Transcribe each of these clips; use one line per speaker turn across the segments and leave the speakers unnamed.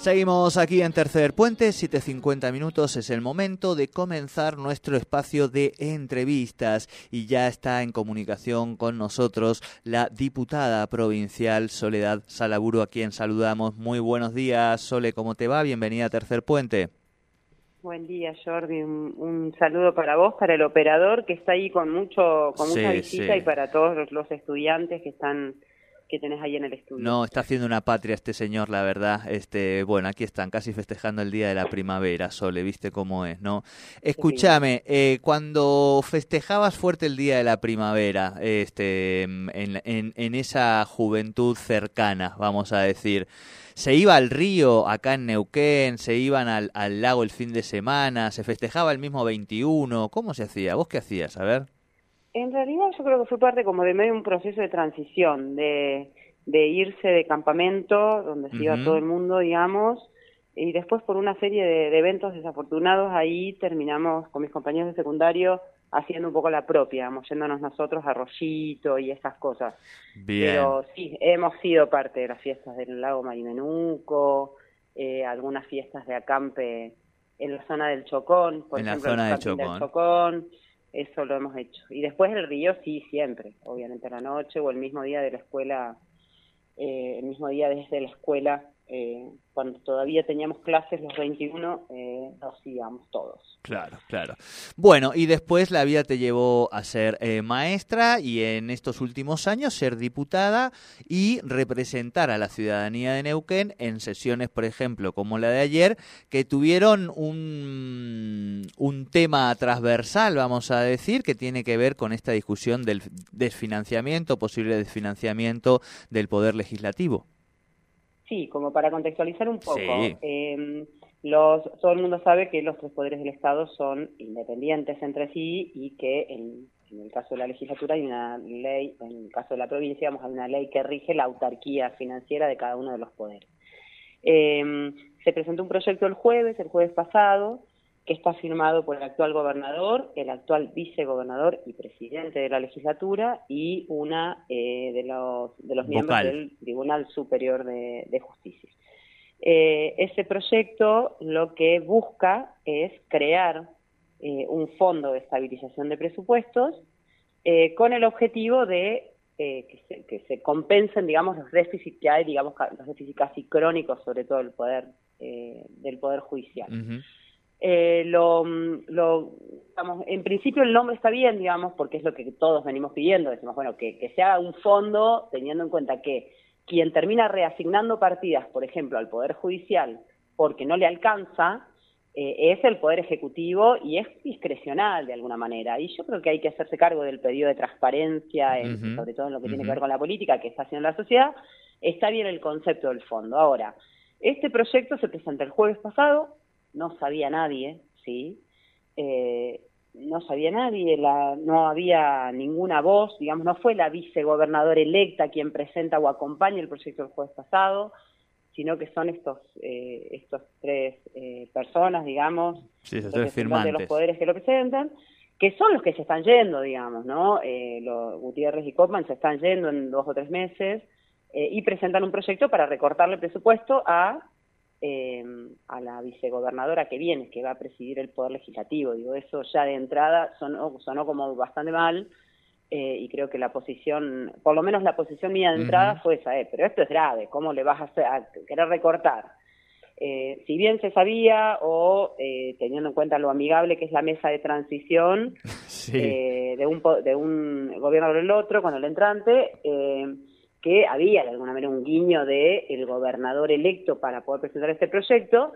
Seguimos aquí en Tercer Puente, 7.50 minutos es el momento de comenzar nuestro espacio de entrevistas y ya está en comunicación con nosotros la diputada provincial Soledad Salaburo, a quien saludamos. Muy buenos días, Sole, ¿cómo te va? Bienvenida a Tercer Puente.
Buen día, Jordi. Un, saludo para vos, para el operador que está ahí con mucho, con mucha visita y para todos los estudiantes que están que tenés ahí en el estudio.
No, está haciendo una patria este señor, la verdad. Este, bueno, aquí están, casi festejando el día de la primavera, Sole, viste cómo es, ¿no? Escúchame, eh, cuando festejabas fuerte el día de la primavera, este, en, en, esa juventud cercana, vamos a decir, se iba al río acá en Neuquén, se iban al, al lago el fin de semana, se festejaba el mismo 21, ¿cómo se hacía? ¿Vos qué hacías? A ver.
En realidad yo creo que fue parte como de medio de un proceso de transición, de, de irse de campamento, donde se iba todo el mundo, digamos, y después por una serie de, eventos desafortunados ahí terminamos con mis compañeros de secundario haciendo un poco la propia, digamos, yéndonos nosotros a Rollito y esas cosas. Pero sí, hemos sido parte de las fiestas del lago Marimenuco, eh, algunas fiestas de acampe en la zona del Chocón, por
en
ejemplo,
la zona
del
Chocón.
Chocón eso lo hemos hecho. Y después el río sí, siempre, obviamente a la noche o el mismo día de la escuela, eh, el mismo día desde la escuela eh, cuando todavía teníamos clases los 21, eh, nos íbamos todos.
Claro, claro. Bueno, y después la vida te llevó a ser eh, maestra y en estos últimos años ser diputada y representar a la ciudadanía de Neuquén en sesiones, por ejemplo, como la de ayer, que tuvieron un, un tema transversal, vamos a decir, que tiene que ver con esta discusión del desfinanciamiento, posible desfinanciamiento del Poder Legislativo.
Sí, como para contextualizar un poco. Em, los, todo el mundo sabe que los tres poderes del Estado son independientes entre sí y que en, el caso de la legislatura hay una ley, en el caso de la provincia hay una ley que rige la autarquía financiera de cada uno de los poderes. Em, se presentó un proyecto el jueves, el jueves pasado, que está firmado por el actual gobernador, el actual vicegobernador y presidente de la legislatura y una eh, de los, de los miembros del Tribunal Superior de, Justicia. Eh, ese proyecto lo que busca es crear eh, un fondo de estabilización de presupuestos con el objetivo de que se, que, se, compensen, digamos, los déficits que hay, digamos, los déficits casi crónicos, sobre todo el poder del poder judicial. Eh, lo, lo, en principio el nombre está bien, digamos, porque es lo que todos venimos pidiendo. Decimos, bueno, que, que se haga un fondo teniendo en cuenta que quien termina reasignando partidas, por ejemplo, al Poder Judicial porque no le alcanza, eh, es el Poder Ejecutivo y es discrecional de alguna manera. Y yo creo que hay que hacerse cargo del pedido de transparencia, sobre todo en lo que tiene que ver con la política que está haciendo la sociedad. Está bien el concepto del fondo. Ahora, este proyecto se presenta el jueves pasado, no sabía nadie, ¿sí? Eh, no sabía nadie, la, no había ninguna voz, digamos, no fue la vicegobernadora electa quien presenta o acompaña el proyecto del jueves pasado, sino que son estos eh, estos tres eh, personas, digamos,
sí,
los
de
los poderes que lo presentan, que son los que se están yendo, digamos, ¿no? Eh, los Gutiérrez y Copman se están yendo en dos o tres meses y presentan un proyecto para recortarle presupuesto a eh, a la vicegobernadora que viene, que va a presidir el Poder Legislativo. Digo, eso ya de entrada sonó, sonó como bastante mal eh, y creo que la posición, por lo menos la posición mía de entrada fue esa, eh, pero esto es grave, ¿cómo le vas a, hacer, a querer recortar? Eh, si bien se sabía o eh, teniendo en cuenta lo amigable que es la mesa de transición eh, de, un, de un gobierno del otro con el entrante, eh, que había de alguna manera un guiño de el gobernador electo para poder presentar este proyecto,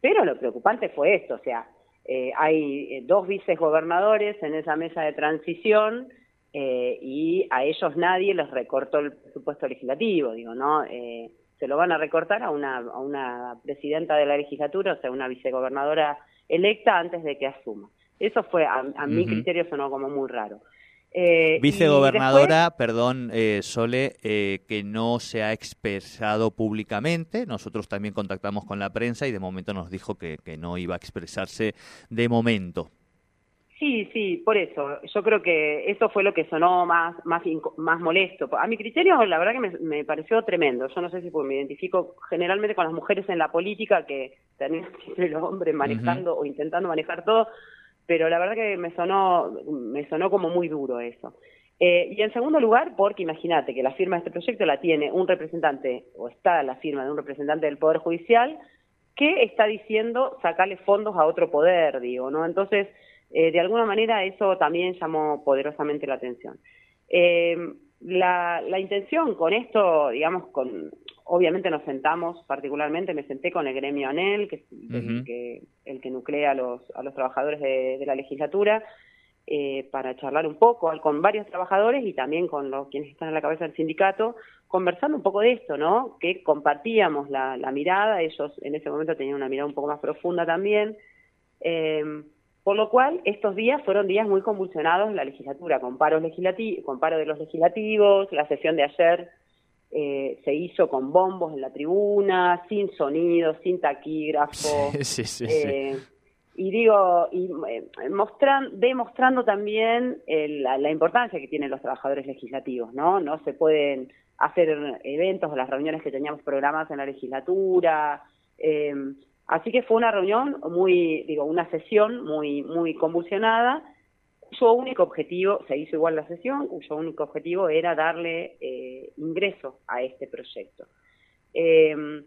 pero lo preocupante fue esto, o sea, eh, hay eh, dos vicegobernadores en esa mesa de transición eh, y a ellos nadie les recortó el presupuesto legislativo, digo, ¿no? se lo van a recortar a una, a una presidenta de la legislatura, o sea, una vicegobernadora electa antes de que asuma. Eso fue, a, mi criterio, sonó como muy raro.
Eh, Vicegobernadora, perdón, eh, Sole, eh, que no se ha expresado públicamente. Nosotros también contactamos con la prensa y de momento nos dijo que, que no iba a expresarse de momento.
Sí, sí, por eso. Yo creo que eso fue lo que sonó más, más, más molesto. A mi criterio, la verdad que me, me pareció tremendo. Yo no sé si me identifico generalmente con las mujeres en la política que terminan siempre los hombres manejando o intentando manejar todo pero la verdad que me sonó, me sonó como muy duro eso. Eh, y en segundo lugar, porque imagínate que la firma de este proyecto la tiene un representante, o está la firma de un representante del Poder Judicial, que está diciendo sacarle fondos a otro poder, digo, ¿no? Entonces, eh, de alguna manera eso también llamó poderosamente la atención. Eh, la, la intención con esto, digamos, con obviamente nos sentamos particularmente, me senté con el gremio ANEL, que es el, que, el que nuclea a los, a los trabajadores de, la legislatura, eh, para charlar un poco con varios trabajadores y también con los quienes están en la cabeza del sindicato, conversando un poco de esto, ¿no? Que compartíamos la, mirada, ellos en ese momento tenían una mirada un poco más profunda también. Eh, por lo cual, estos días fueron días muy convulsionados en la legislatura, con paro, con paro de los legislativos, la sesión de ayer eh, se hizo con bombos en la tribuna, sin sonido, sin taquígrafo. Eh, y digo, y eh, demostrando también la, importancia que tienen los trabajadores legislativos, ¿no? No se pueden hacer eventos o las reuniones que teníamos programadas en la legislatura. así que fue una reunión muy, digo, una sesión muy, muy convulsionada cuyo único objetivo, se hizo igual la sesión, cuyo único objetivo era darle eh, ingreso a este proyecto. Em,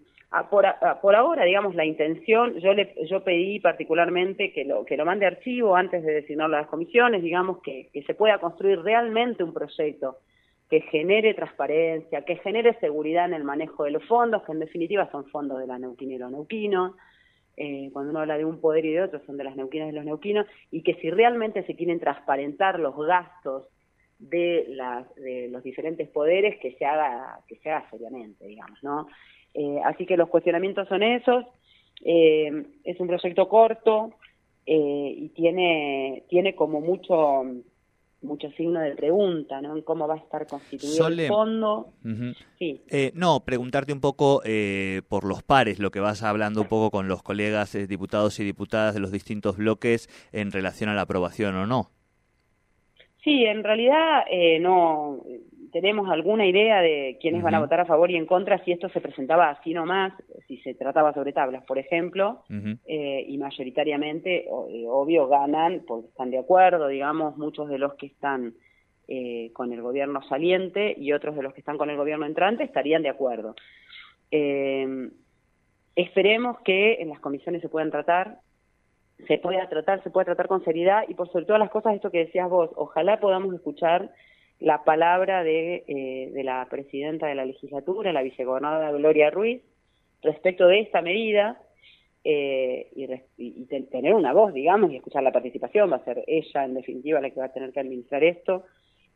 por, por, ahora, digamos, la intención, yo le, yo pedí particularmente que lo, que lo mande archivo antes de designar las comisiones, digamos, que, que se pueda construir realmente un proyecto que genere transparencia, que genere seguridad en el manejo de los fondos, que en definitiva son fondos de la los neuquinos, eh, cuando uno habla de un poder y de otro, son de las neuquinas y los neuquinos, y que si realmente se quieren transparentar los gastos de, las, de los diferentes poderes, que se haga, que se haga seriamente, digamos, ¿no? Eh, así que los cuestionamientos son esos. Eh, es un proyecto corto y tiene, tiene como mucho mucho signo de pregunta, ¿no? En cómo va a estar constituido el fondo.
sí. Eh, no, preguntarte un poco eh, por los pares, lo que vas hablando un poco con los colegas eh, diputados y diputadas de los distintos bloques en relación a la aprobación o no.
Sí, en realidad no tenemos alguna idea de quiénes van a votar a favor y en contra si esto se presentaba así nomás, si se trataba sobre tablas, por ejemplo, eh, y mayoritariamente, eh, obvio, ganan porque están de acuerdo, digamos, muchos de los que están eh, con el gobierno saliente y otros de los que están con el gobierno entrante estarían de acuerdo. esperemos que en las comisiones se puedan tratar se pueda tratar, se pueda tratar con seriedad y por sobre todas las cosas, esto que decías vos, ojalá podamos escuchar la palabra de, eh, de la presidenta de la legislatura, la vicegobernadora Gloria Ruiz, respecto de esta medida eh, y, tener una voz, digamos, y escuchar la participación, va a ser ella en definitiva la que va a tener que administrar esto.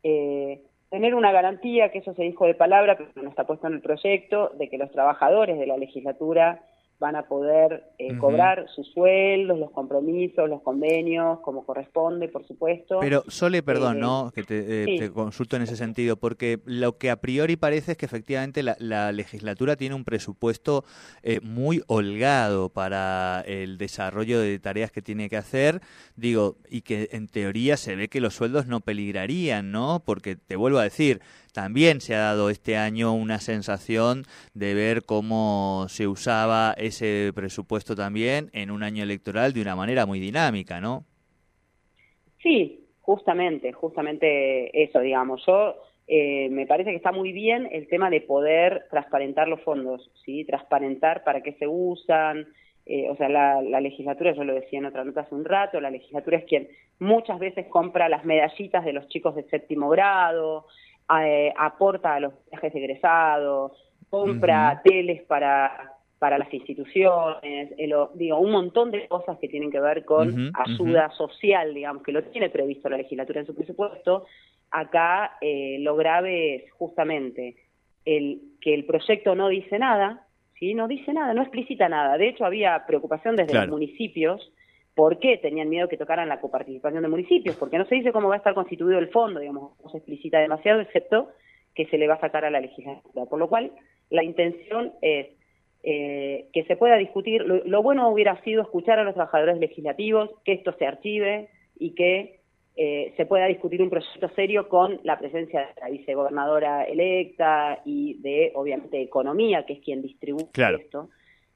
Eh, tener una garantía, que eso se dijo de palabra, pero no está puesto en el proyecto, de que los trabajadores de la legislatura van a poder eh, cobrar sus sueldos, los compromisos, los convenios, como corresponde, por supuesto.
Pero, Sole, perdón, eh, ¿no? Que eh, te, consulto en ese sentido, porque lo que a priori parece es que efectivamente la, legislatura tiene un presupuesto muy holgado para el desarrollo de tareas que tiene que hacer, digo, y que en teoría se ve que los sueldos no peligrarían, ¿no? Porque te vuelvo a decir, también se ha dado este año una sensación de ver cómo se usaba ese presupuesto también en un año electoral de una manera muy dinámica, ¿no?
Sí, justamente, justamente eso, digamos. Yo eh, me parece que está muy bien el tema de poder transparentar los fondos, ¿sí? Transparentar para qué se usan. Eh, o sea, la, la, legislatura, yo lo decía en otra nota hace un rato, la legislatura es quien muchas veces compra las medallitas de los chicos de séptimo grado, eh, aporta a los viajes egresados, compra teles para para las instituciones, eh, digo, un montón de cosas que tienen que ver con ayuda social, digamos, que lo tiene previsto la legislatura en su presupuesto. Acá eh, lo grave es justamente el, que el proyecto no dice nada, ¿sí? no dice nada, no explicita nada. De hecho, había preocupación desde los municipios. ¿Por qué tenían miedo que tocaran la coparticipación de municipios? Porque no se dice cómo va a estar constituido el fondo, digamos, no se explicita demasiado, excepto que se le va a sacar a la legislatura. Por lo cual, la intención es eh, que se pueda discutir. Lo, bueno hubiera sido escuchar a los trabajadores legislativos, que esto se archive y que eh, se pueda discutir un proyecto serio con la presencia de la vicegobernadora electa y de, obviamente, Economía, que es quien distribuye esto.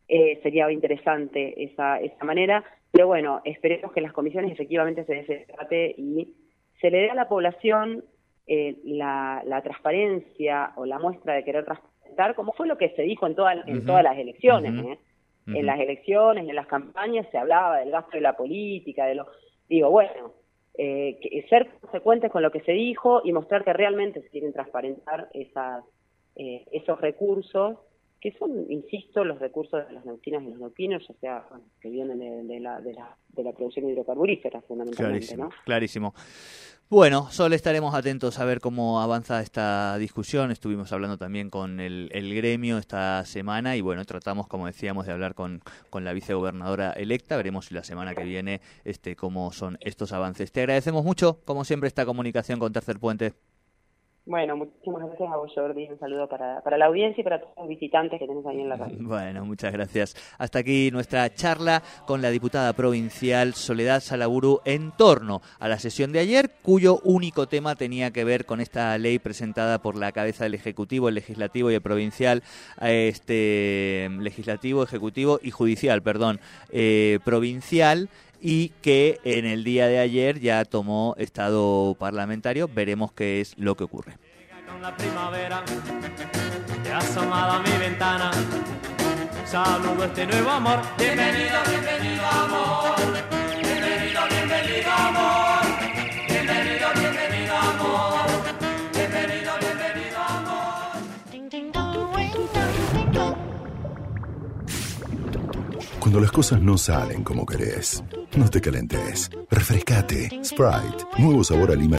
Eh, sería interesante esa, esa manera. Pero bueno, esperemos que en las comisiones efectivamente se dé y se le dé a la población la, la transparencia o la muestra de querer transparencia como fue lo que se dijo en, en todas las elecciones. ¿eh? En las elecciones, en las campañas se hablaba del gasto de la política, de lo... Digo, bueno, eh, ser consecuentes con lo que se dijo y mostrar que realmente se quieren transparentar esas, eh, esos recursos, que son, insisto, los recursos de las neuquinas y los neuquinos, o sea, que vienen de, la, de, la, de la producción hidrocarburífera fundamentalmente.
Clarísimo,
¿no?
clarísimo. Bueno, solo estaremos atentos a ver cómo avanza esta discusión. Estuvimos hablando también con el, gremio esta semana y bueno, tratamos, como decíamos, de hablar con, con, la vicegobernadora electa. Veremos si la semana que viene este, cómo son estos avances. Te agradecemos mucho, como siempre, esta comunicación con Tercer Puente.
Bueno, muchísimas gracias a vos, Jordi. Un saludo para, para la audiencia y para todos los visitantes que tenés ahí en la radio.
Bueno, muchas gracias. Hasta aquí nuestra charla con la diputada provincial Soledad Salaburu en torno a la sesión de ayer, cuyo único tema tenía que ver con esta ley presentada por la cabeza del Ejecutivo, el Legislativo y el Provincial, este Legislativo, Ejecutivo y Judicial, perdón, eh, provincial y que en el día de ayer ya tomó estado parlamentario. Veremos qué es lo que ocurre. Con la primavera, te asomado a mi ventana. Saludo este nuevo. Bienvenido, bienvenido amor. Bienvenido, bienvenido amor. Bienvenido, bienvenido amor.
Cuando las cosas no salen como querés no te calentes. Refrescate. Sprite. Nuevo sabor a lima